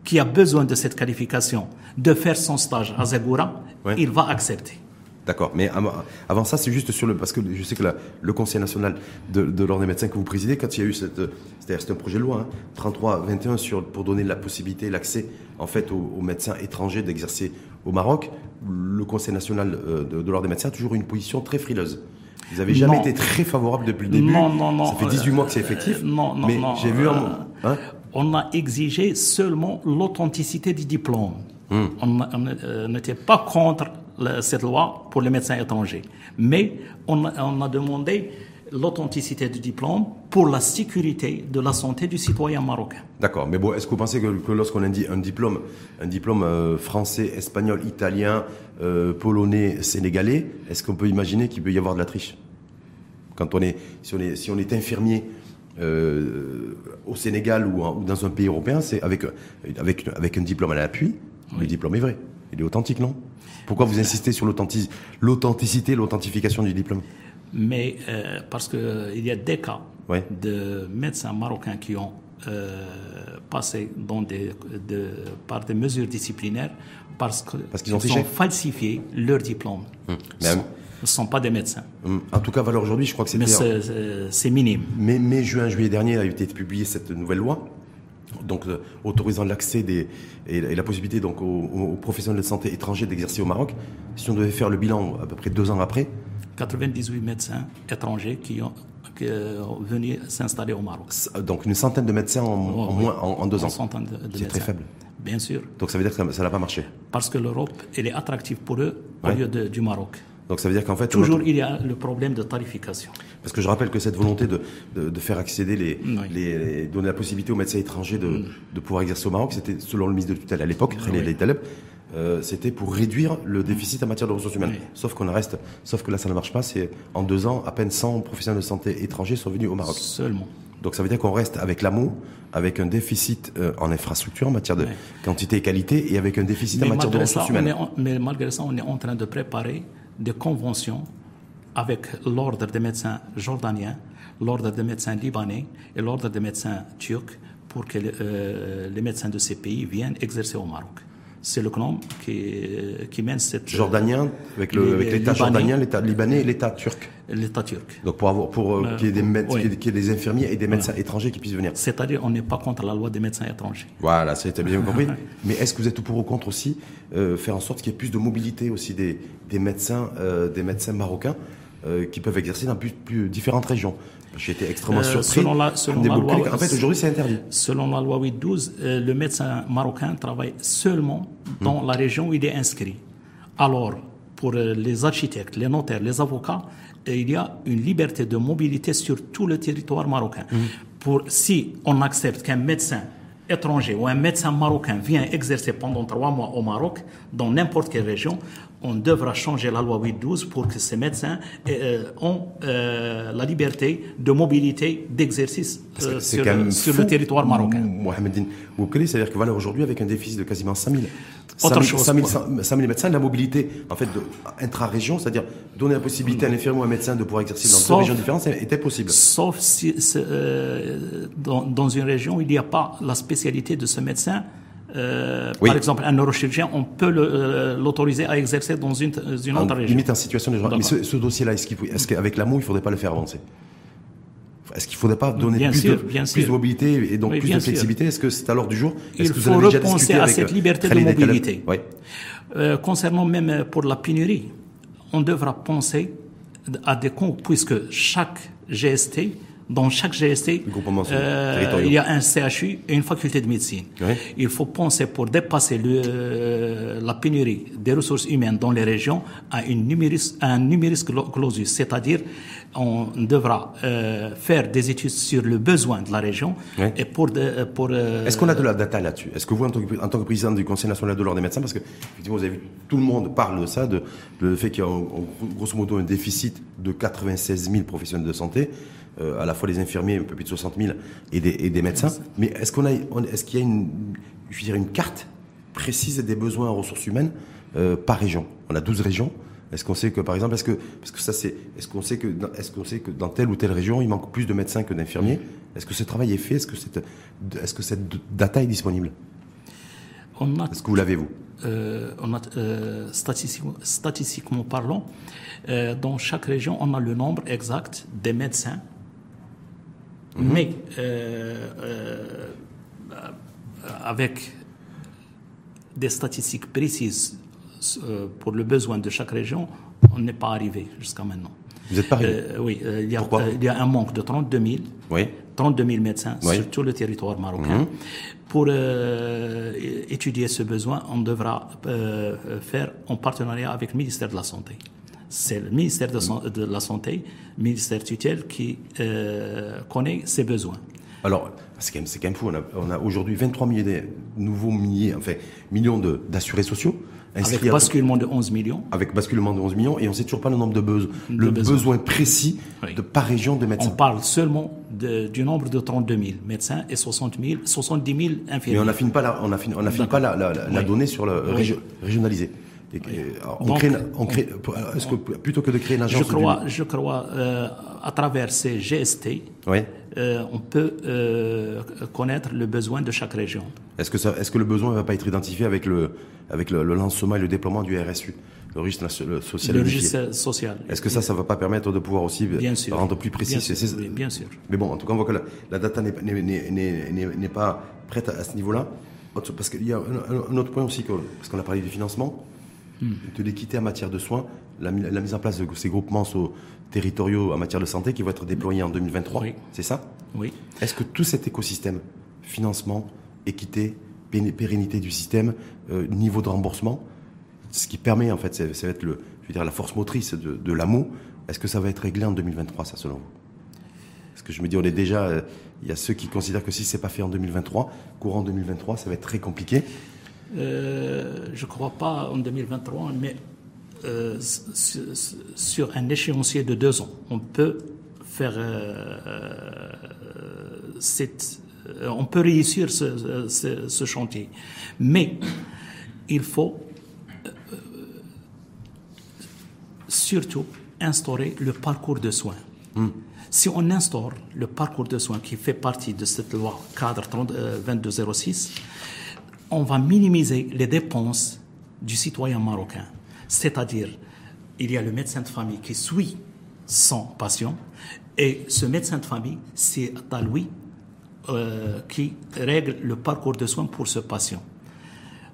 B: qui a besoin de cette qualification, de faire son stage à Zagora,
A: Ouais.
B: il va accepter.
A: D'accord, mais avant, ça, c'est juste sur le parce que je sais que la- le Conseil national de, de l'ordre des médecins que vous présidez, quand il y a eu cette, c'est-à-dire c'était un projet de loi, hein, 33-21 sur pour donner la possibilité, l'accès en fait aux, aux médecins étrangers d'exercer au Maroc, le Conseil national euh, de, de l'ordre des médecins a toujours eu une position très frileuse. Ils n'avaient jamais
B: Non.
A: été très favorables depuis le début.
B: Non, non, non.
A: Ça fait 18 mois que c'est effectif.
B: Euh, non, non,
A: mais
B: non,
A: j'ai vu un,
B: euh,
A: hein,
B: On a exigé seulement l'authenticité du diplôme.
A: Hmm.
B: On euh, n'était pas contre la- cette loi pour les médecins étrangers. Mais on a, on a demandé l'authenticité du diplôme pour la sécurité de la santé du citoyen marocain.
A: D'accord, mais bon, est-ce que vous pensez que, que lorsqu'on a dit un diplôme, un diplôme euh, français, espagnol, italien, euh, polonais, sénégalais, est-ce qu'on peut imaginer qu'il peut y avoir de la triche? Quand on est, si on est, si on est infirmier euh, au Sénégal ou, en- ou dans un pays européen, c'est avec, avec, avec un diplôme à l'appui, le diplôme est vrai, il est authentique, non? Pourquoi vous insistez sur l'authentic- l'authenticité, l'authentification du diplôme?
B: Mais euh, parce qu'il y a des cas de médecins marocains qui ont euh, passé dans des, de, par des mesures disciplinaires parce
A: qu'ils ont
B: falsifié leur diplôme. Sont- ne sont pas des médecins.
A: Hum, En tout cas, valeur aujourd'hui, je crois que
B: Mais c'est- c'est c'est minime.
A: mai, mai, juin, juillet dernier a été publiée cette nouvelle loi, donc euh, autorisant l'accès des et, et la possibilité donc aux, aux professionnels de santé étrangers d'exercer au Maroc. Si on devait faire le bilan à peu près deux ans après,
B: 98 médecins étrangers qui ont, qui sont venus s'installer au Maroc.
A: Donc une centaine de médecins en, en moins en, deux ans. C'est très faible.
B: Bien sûr.
A: Donc ça veut dire que ça n'a pas marché.
B: Parce que l'Europe, elle est attractive pour eux au lieu du Maroc.
A: Donc ça veut dire qu'en fait...
B: Toujours, il y a le problème de tarification.
A: Parce que je rappelle que cette volonté de, de, faire accéder les, les, donner la possibilité aux médecins étrangers de, mm. de pouvoir exercer au Maroc, c'était selon le ministre de tutelle à l'époque, René oui. Taleb, euh, c'était pour réduire le déficit en matière de ressources humaines. Sauf qu'on reste, sauf que là ça ne marche pas. C'est en deux ans, à peine 100 professionnels de santé étrangers sont venus au Maroc.
B: Seulement.
A: Donc ça veut dire qu'on reste avec l'amour, avec un déficit euh, en infrastructure, en matière de quantité et qualité, et avec un déficit en matière de ressources humaines.
B: mais malgré ça, on est en train de préparer des conventions avec l'ordre des médecins jordaniens, l'ordre des médecins libanais et l'ordre des médecins turcs pour que euh, les médecins de ces pays viennent exercer au Maroc. C'est le CNOM qui, qui mène cette...
A: Jordanien, avec l'État jordanien, l'État libanais et l'État turc.
B: L'État turc.
A: Donc pour, avoir, pour euh, qu'il y, ait des, des infirmiers et des médecins étrangers qui puissent venir.
B: C'est-à-dire on n'est pas contre la loi des médecins étrangers.
A: Voilà, c'est bien compris. Mais est-ce que vous êtes pour ou contre aussi euh, faire en sorte qu'il y ait plus de mobilité aussi des, des médecins, des médecins marocains euh, qui peuvent exercer dans plus, plus différentes régions. J'ai été extrêmement euh, surpris.
B: Selon la, selon la loi,
A: en fait, aujourd'hui, c'est interdit.
B: Selon la loi 812, euh, le médecin marocain travaille seulement dans hmm. la région où il est inscrit. Alors, pour les architectes, les notaires, les avocats, il y a une liberté de mobilité sur tout le territoire marocain. Hmm. Pour, si on accepte qu'un médecin étranger ou un médecin marocain vient exercer pendant trois mois au Maroc, dans n'importe quelle région, on devra changer la loi 812 pour que ces médecins euh, ont euh, la liberté de mobilité, d'exercice euh, sur, le territoire marocain.
A: Mohamed c'est-à-dire que voilà, aujourd'hui, avec un déficit de quasiment 5 000, 5 médecins, la mobilité en fait, intra-région, c'est-à-dire donner la possibilité à un infirmier ou à un médecin de pouvoir exercer dans deux régions différentes, était possible.
B: Sauf si dans, dans une région il n'y a pas la spécialité de ce médecin euh, par exemple, un neurochirurgien, on peut euh, l'autoriser à exercer dans une, une autre région.
A: Limite en situation de Mais ce, dossier-là, est-ce qu'avec l'amour, il ne faudrait pas le faire avancer? Est-ce qu'il ne faudrait pas donner plus, de, plus, de, mobilité et donc plus de flexibilité? Est-ce que c'est à l'ordre du jour?
B: Il faut repenser à cette liberté de mobilité. Euh, concernant même pour la pénurie, on devra penser à des comptes, puisque chaque GST dans chaque GST, euh, il y a un CHU et une faculté de médecine. Il faut penser pour dépasser le, euh, la pénurie des ressources humaines dans les régions à, une numéris, un numéris clausus, c'est-à-dire on devra euh, faire des études sur le besoin de la région et pour, pour
A: Est-ce qu'on a de la data là-dessus? Est-ce que vous, en tant, que, en tant que, président du Conseil national de l'ordre des médecins, parce que effectivement vous avez vu, tout le monde parle de ça, de, le fait qu'il y a grosso modo un déficit de 96 000 professionnels de santé. Euh, à la fois les infirmiers, un peu plus de 60 000, et des, et des médecins. Mais est-ce qu'on a, est-ce qu'il y a une, je veux dire, une carte précise des besoins en ressources humaines euh, par région? On a 12 régions. Est-ce qu'on sait que, par exemple, est-ce que, parce que ça c'est, est-ce qu'on sait que, est-ce qu'on sait que dans telle ou telle région, il manque plus de médecins que d'infirmiers? Est-ce que ce travail est fait? Est-ce que cette, est-ce que cette data est disponible? Est-ce que vous l'avez vous?
B: Euh, on a, euh, statistiquement, statistiquement, parlant, euh, dans chaque région, on a le nombre exact des médecins Mhm. Mais euh, euh, avec des statistiques précises euh, pour le besoin de chaque région, on n'est pas arrivé jusqu'à maintenant.
A: Vous n'êtes pas arrivé
B: Oui, il y, a, il y, a, un manque de 32 000, oui. 32 000 médecins sur tout le territoire marocain. Mhm. Pour étudier ce besoin, on devra faire en partenariat avec le ministère de la Santé c'est le ministère de, la Santé, le ministère tutelle, qui euh, connaît ses besoins.
A: Alors, c'est quand, même, quand même fou. On a, aujourd'hui 23 milliers de nouveaux milliers, enfin, millions d'assurés sociaux.
B: Avec basculement de 11 millions.
A: Avec basculement de 11 millions, et on ne sait toujours pas le nombre de besoins. le besoin précis de par région de médecins.
B: On parle seulement du nombre de 32 000 médecins et 60 000, 70 000 infirmiers.
A: Mais on n'affine pas la, on affine, on affine pas la, la, donnée sur le régionalisé on crée, on crée, est-ce que plutôt que de créer une agence
B: Je crois, je crois euh, à travers ces GST, euh, on peut euh, connaître le besoin de chaque région.
A: Est-ce que, ça, est-ce que le besoin ne va pas être identifié avec le, avec le, lancement et le déploiement du RSU le registre social.
B: Le registre social.
A: Est-ce que ça, ça va pas permettre de pouvoir aussi bien rendre plus précis
B: bien sûr, bien sûr.
A: Mais bon, en tout cas, on voit que la, la data n'est pas prête à, ce niveau-là. Parce qu'il y a un, autre point aussi, parce qu'on a parlé du financement, de l'équité en matière de soins, la, mise en place de ces groupements territoriaux en matière de santé qui vont être déployés en 2023. C'est ça?
B: Oui.
A: Est-ce que tout cet écosystème, financement, équité, pérennité du système, euh, niveau de remboursement, ce qui permet en fait, ça, va être le, je veux dire, la force motrice de, de l'AMO, est-ce que ça va être réglé en 2023, ça selon vous? Parce que je me dis, on est déjà, euh, il y a ceux qui considèrent que si c'est pas fait en 2023, courant 2023, ça va être très compliqué.
B: Euh, je ne crois pas en 2023, mais euh, sur un échéancier de deux ans, on peut faire cette, on peut réussir ce, ce, chantier. Mais il faut surtout instaurer le parcours de soins. Hmm. Si on instaure le parcours de soins qui fait partie de cette loi cadre 2206, euh, on va minimiser les dépenses du citoyen marocain. C'est-à-dire, il y a le médecin de famille qui suit son patient et ce médecin de famille, c'est à lui euh, qui règle le parcours de soins pour ce patient.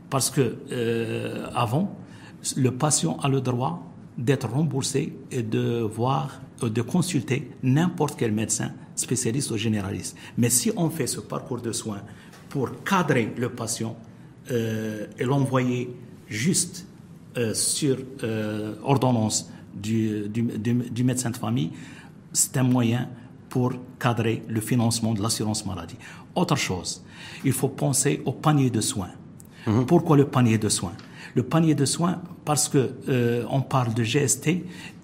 B: Parce que euh, avant, le patient a le droit d'être remboursé et de voir, euh, de consulter n'importe quel médecin, spécialiste ou généraliste. Mais si on fait ce parcours de soins pour cadrer le patient euh, et l'envoyer juste euh, sur ordonnance du, du, médecin de famille, c'est un moyen pour cadrer le financement de l'assurance maladie. Autre chose, il faut penser au panier de soins. Mhm. Pourquoi le panier de soins? Le panier de soins parce que euh, on parle de GST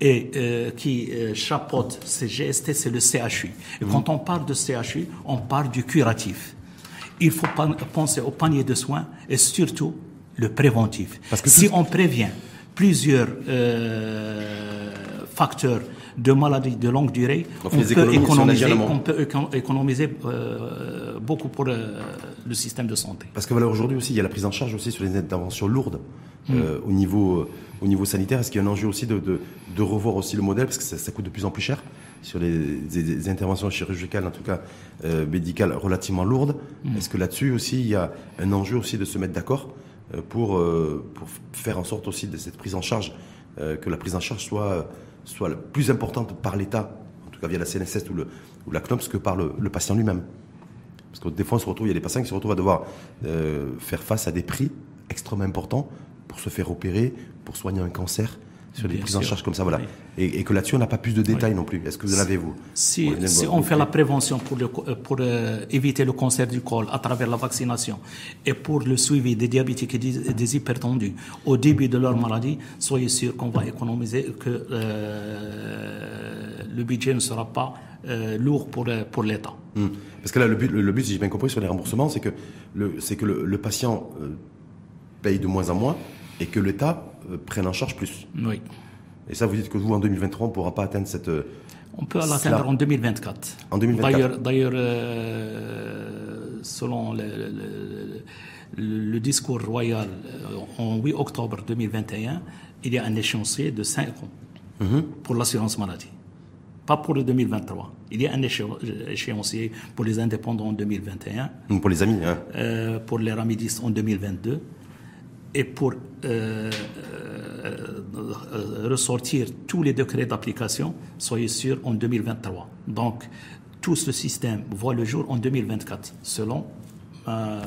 B: et euh, qui euh, chapeaute ces GST, c'est le CHU. Et quand on parle de CHU, on parle du curatif. Il faut penser au panier de soins et surtout le préventif. Parce que si on prévient plusieurs facteurs de maladies de longue durée, on, peut économiser, on peut économiser beaucoup pour le système de santé.
A: Parce que voilà, aujourd'hui aussi, il y a la prise en charge aussi sur les interventions lourdes euh, mm. au, niveau, au niveau sanitaire. Est-ce qu'il y a un enjeu aussi de, de, revoir aussi le modèle? Parce que ça, coûte de plus en plus cher sur les, interventions chirurgicales, en tout cas euh, médicales, relativement lourdes. Mm. Est-ce que là-dessus aussi, il y a un enjeu aussi de se mettre d'accord euh, pour, pour faire en sorte aussi de cette prise en charge, que la prise en charge soit, soit la plus importante par l'État, en tout cas via la CNSS ou, le, ou la CNOPS, que par le, le patient lui-même parce que des fois, on se retrouve, il y a des patients qui se retrouvent à devoir faire face à des prix extrêmement importants pour se faire opérer, pour soigner un cancer sur des prises en charge comme ça, voilà. Et, que là-dessus, on n'a pas plus de détails non plus. Est-ce que vous en avez, vous
B: Si, on, fait la prévention pour, le, pour euh, éviter le cancer du col à travers la vaccination et pour le suivi des diabétiques et des, hypertendus au début de leur maladie, soyez sûr qu'on va économiser, que euh, le budget ne sera pas euh, lourd pour, pour l'État.
A: Hmm. Parce que là, le but, le, but si j'ai bien compris, sur les remboursements, c'est que le, c'est que le, patient paye de moins en moins et que l'État euh, prenne en charge plus.
B: Oui.
A: Et ça, vous dites que vous, en 2023, on ne pourra pas atteindre cette... Euh,
B: on peut l'atteindre en 2024.
A: En 2024.
B: D'ailleurs, euh, selon le, discours royal, en 8 octobre 2021, il y a un échéancier de 5 ans mhm. pour l'assurance maladie. Pas pour le 2023. Il y a un échéancier pour les indépendants en 2021.
A: Pour les amis, hein.
B: pour les ramidistes en 2022 et pour euh, euh, ressortir tous les décrets d'application, soyez sûr, en 2023. Donc, tout ce système voit le jour en 2024, selon
A: euh,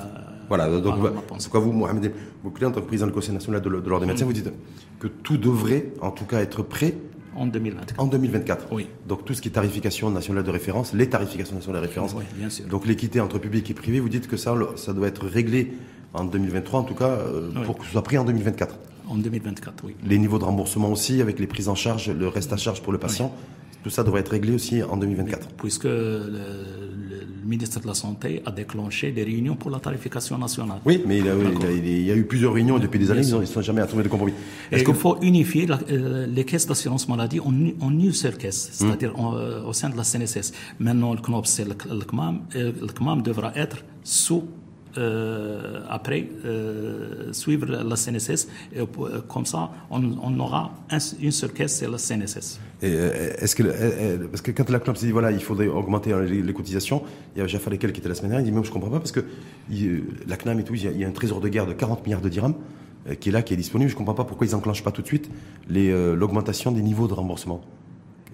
A: voilà, donc c'est quoi vous, Mohamed Boukli, en tant que président du Conseil national de l'Ordre des médecins, vous dites que tout devrait, en tout cas, être prêt
B: en 2024.
A: En 2024.
B: Oui.
A: Donc tout ce qui est tarification nationale de référence, les tarifications nationales de référence.
B: Oui, bien sûr.
A: Donc l'équité entre public et privé, vous dites que ça, ça doit être réglé en 2023 en tout cas, euh, pour que ce soit pris en 2024.
B: En 2024, oui.
A: Les niveaux de remboursement aussi, avec les prises en charge, le reste à charge pour le patient, tout ça devrait être réglé aussi en 2024.
B: puisque le, ministre de la Santé a déclenché des réunions pour la tarification nationale.
A: Oui, mais il, y a eu plusieurs réunions depuis des années, ils ne sont jamais à trouver de compromis.
B: Est-ce qu'il faut unifier euh, les caisses d'assurance maladie en, une seule caisse, c'est-à-dire euh, au sein de la CNSS Maintenant, le CNOPS, c'est le, le CMAM, et le CMAM devra être sous euh, après euh, suivre la CNSS. Et, euh, comme ça, on, aura une seule caisse, c'est la CNSS.
A: est-ce que, parce que quand la CNOP s'est dit voilà, il faudrait augmenter les, cotisations, il y a Jaffa Lekel qui était la semaine dernière, il dit même je comprends pas parce que la CNAM et tout, il y, a, un trésor de guerre de 40 milliards de dirhams. qui est là, qui est disponible. Je ne comprends pas pourquoi ils n'enclenchent pas tout de suite l'augmentation des niveaux de remboursement.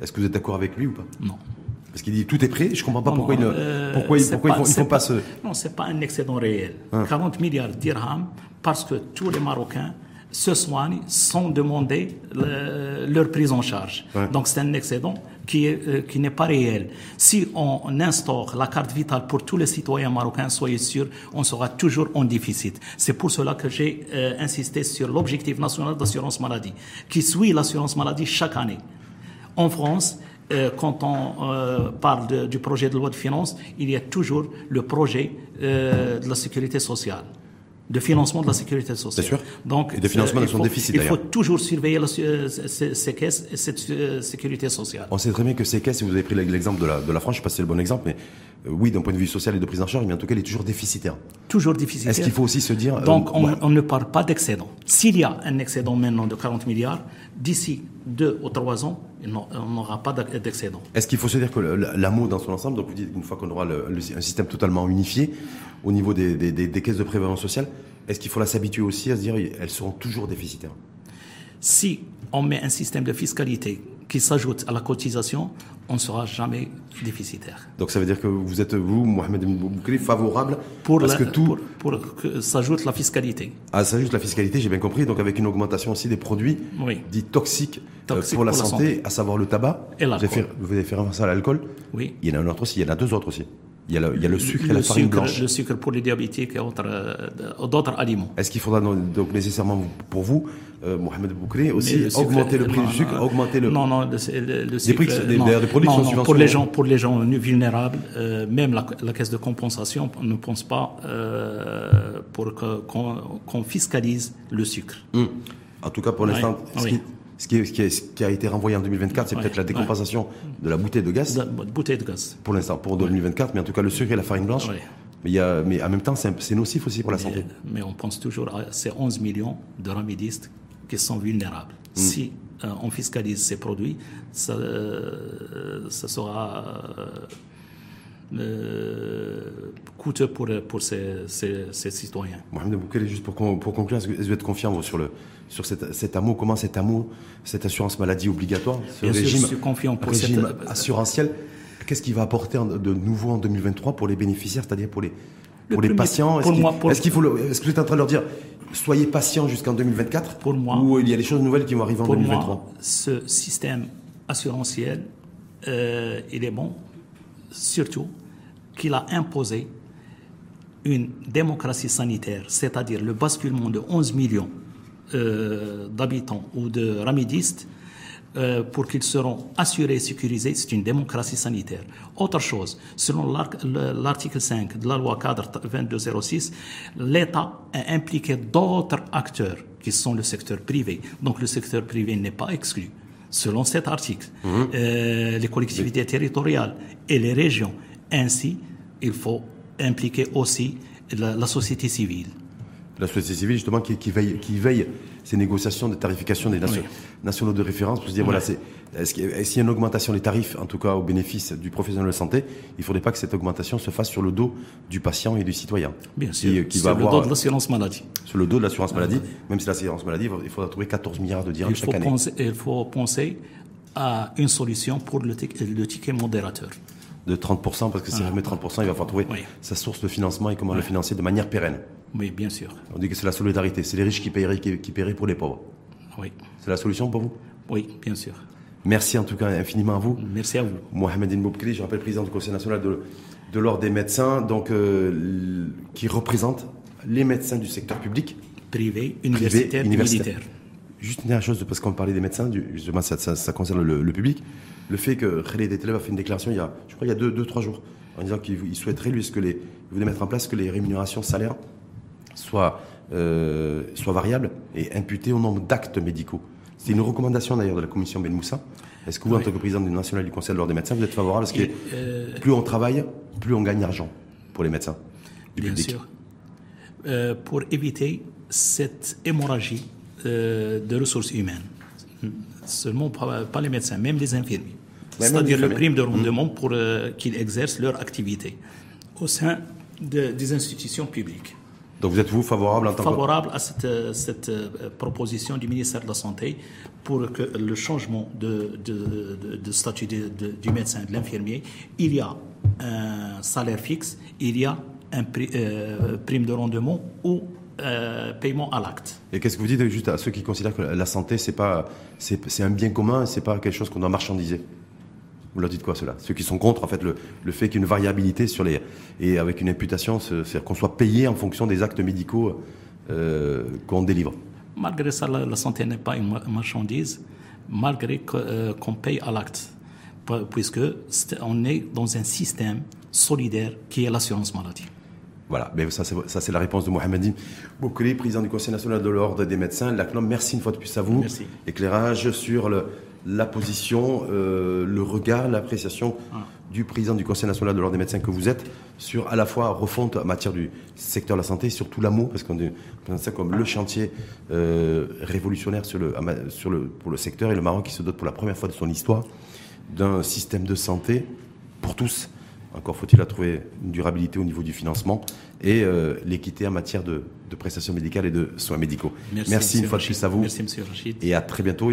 A: Est-ce que vous êtes d'accord avec lui ou pas?
B: Non.
A: Parce qu'il dit tout est prêt, je ne comprends pas pourquoi, ils, ne, pourquoi, ils, pourquoi ils font, pas, ce...
B: Non, ce n'est pas un excédent réel. 40 hein. milliards de dirhams parce que tous les Marocains se soignent sans demander leur prise en charge. Donc c'est un excédent qui euh, qui n'est pas réel. Si on instaure la carte vitale pour tous les citoyens marocains, soyez sûrs, on sera toujours en déficit. C'est pour cela que j'ai euh, insisté sur l'objectif national d'assurance maladie, qui suit l'assurance maladie chaque année. En France, euh, quand on parle du projet de loi de finances, il y a toujours le projet de la sécurité sociale de financement de la sécurité sociale.
A: Sûr. Donc, et de financement de son déficit.
B: Il faut toujours surveiller euh, ces, caisses et cette euh, sécurité sociale.
A: On sait très bien que ces caisses, vous avez pris l'exemple de la, de la France, je ne sais pas si c'est le bon exemple, mais euh, oui, d'un point de vue social et de prise en charge, mais en tout cas, il est toujours déficitaire.
B: Toujours déficitaire.
A: Est-ce qu'il faut aussi se dire...
B: Donc, on, ne parle pas d'excédent. S'il y a un excédent maintenant de 40 milliards, d'ici deux ou trois ans, on n'aura pas d'excédent.
A: Est-ce qu'il faut se dire que l'amour dans son ensemble, donc vous dites qu'une fois qu'on aura un système totalement unifié, au niveau des, des, caisses de prévoyance sociale, est-ce qu'il faudra s'habituer aussi à se dire qu'elles seront toujours déficitaires?
B: Si on met un système de fiscalité qui s'ajoute à la cotisation, on ne sera jamais déficitaire.
A: Donc ça veut dire que vous êtes, vous, Mohamed Boukri, favorable
B: pour parce que tout... Pour, que s'ajoute la fiscalité.
A: Ah, s'ajoute la fiscalité, j'ai bien compris, donc avec une augmentation aussi des produits dits toxiques, euh, pour, la, santé, à savoir le tabac.
B: Et
A: vous, avez fait, vous avez fait référence à l'alcool
B: Oui.
A: Il y en a un autre aussi, il y en a deux autres aussi. Il y, a le, il y a le sucre et la farine blanche.
B: Le sucre pour les diabétiques et euh, d'autres aliments.
A: Est-ce qu'il faudra donc nécessairement pour vous, euh, Mohamed Boukri, aussi augmenter le prix du sucre, augmenter le
B: non non le, le sucre,
A: prix, des, non, des produits non,
B: non, pour les gens pour les gens vulnérables, euh, même la, la, caisse de compensation ne pense pas euh, pour qu'on fiscalise le sucre.
A: Hum. En tout cas pour l'instant, oui. Ce qui, a, été renvoyé en 2024, c'est peut-être la décompensation de la bouteille de gaz.
B: Bouteille de gaz.
A: Pour l'instant, pour 2024, mais en tout cas le sucre et la farine blanche. Mais, il y a, mais en même temps, c'est nocif aussi pour la santé.
B: Mais on pense toujours à ces 11 millions de ramidistes qui sont vulnérables. Hmm. Si euh, on fiscalise ces produits, ça, euh, ça sera euh, coûteux pour, pour ces, ces, citoyens.
A: Mohamed Boukele, juste pour, pour conclure, est-ce que vous êtes confiant sur le, sur cet, cet amour, comment cet amour, cette assurance maladie obligatoire, ce
B: Bien
A: régime,
B: sûr, je suis confiant pour
A: régime assurantiel, qu'est-ce qu'il va apporter de nouveau en 2023 pour les bénéficiaires, c'est-à-dire pour les, pour les patients? Est-ce qu'il faut est-ce que vous êtes en train de leur dire soyez patients jusqu'en 2024
B: pour moi,
A: ou il y a des choses nouvelles qui vont arriver en 2023 moi,
B: ce système assurantiel, euh, il est bon, surtout qu'il a imposé une démocratie sanitaire, c'est-à-dire le basculement de 11 millions euh, d'habitants ou de ramidistes euh, pour qu'ils seront assurés et sécurisés, c'est une démocratie sanitaire. Autre chose, selon l'article 5 de la loi cadre 2206, l'État a impliqué d'autres acteurs qui sont le secteur privé. Donc le secteur privé n'est pas exclu. Selon cet article, mmh. euh, les collectivités territoriales et les régions, ainsi, il faut impliquer aussi la société civile.
A: La société civile justement qui, qui, veille, qui veille ces négociations de tarification des nationaux de référence pour se dire voilà c'est est-ce qu'il y a une augmentation des tarifs en tout cas au bénéfice du professionnel de santé il ne faudrait pas que cette augmentation se fasse sur le dos du patient et du citoyen
B: bien sûr. qui, sur le dos de l'assurance maladie.
A: sur le dos de l'assurance maladie. Même si l'assurance maladie il faudra trouver 14 milliards de dirhams chaque année.
B: il faut penser à une solution pour le, le ticket modérateur
A: de 30%, parce que si on met 30%, il va falloir trouver sa source de financement et comment le financer de manière pérenne.
B: Oui, bien sûr.
A: On dit que c'est la solidarité, c'est les riches qui paieraient, qui, pour les pauvres.
B: Oui.
A: C'est la solution pour vous?
B: Oui, bien sûr.
A: Merci en tout cas infiniment à vous.
B: Merci à vous.
A: Mohamed Moubkli, je rappelle président du Conseil national de, de l'Ordre des médecins, donc, euh, qui représente les médecins du secteur public.
B: Privé, universitaire, militaire.
A: Juste une dernière chose, parce qu'on parlait des médecins, justement ça, ça, concerne le, public. Le fait que Khaled Eteleb a fait une déclaration il y a, je crois, il y a deux, deux trois jours, en disant qu'il souhaiterait, lui, ce que les, il voulait mettre en place que les rémunérations salaires soit, euh, soit variable et imputée au nombre d'actes médicaux. C'est une recommandation d'ailleurs de la commission Ben Moussa. Est-ce que vous, en tant que président du national du Conseil de l'ordre des médecins, vous êtes favorable Parce que euh, plus on travaille, plus on gagne d'argent pour les médecins
B: du Bien sûr. Euh, pour éviter cette hémorragie de ressources humaines, seulement pas, les médecins, même les infirmiers. C'est-à-dire le prime de rendement mmh. pour qu'ils exercent leur activité au sein des institutions publiques.
A: Donc vous êtes vous favorable en tant
B: favorable à cette, euh, cette euh, proposition du ministère de la Santé pour que le changement de, de, de, statut du médecin, de l'infirmier, il y a un salaire fixe, il y a un euh, prime de rendement ou paiement à l'acte.
A: Et qu'est-ce que vous dites juste à ceux qui considèrent que la santé c'est pas c'est un bien commun, c'est pas quelque chose qu'on doit marchandiser? Vous leur dites quoi cela Ceux qui sont contre en fait le, le fait qu'il y ait une variabilité sur les et avec une imputation, c'est-à-dire qu'on soit payé en fonction des actes médicaux euh, qu'on délivre.
B: Malgré ça, la, santé n'est pas une marchandise, malgré euh, qu'on paye à l'acte, puisque on est dans un système solidaire qui est l'assurance maladie.
A: Voilà, mais ça c'est la réponse de Mohamedine Boukri, président du Conseil national de l'ordre des médecins. L'ACNOM, merci une fois de plus à vous.
B: Merci.
A: Éclairage sur le, la position, euh, le regard, l'appréciation du président du Conseil national de l'ordre des médecins que vous êtes sur à la fois refonte en matière du secteur de la santé, surtout l'amour, parce qu'on est ça comme le chantier euh, révolutionnaire sur le, sur le, pour le secteur et le Maroc qui se dote pour la première fois de son histoire d'un système de santé pour tous. Encore faut-il trouver une durabilité au niveau du financement et euh, l'équité en matière de, prestations médicales et de soins médicaux.
B: Merci,
A: une fois de plus à vous.
B: Merci, Monsieur Rachid.
A: Et à très bientôt.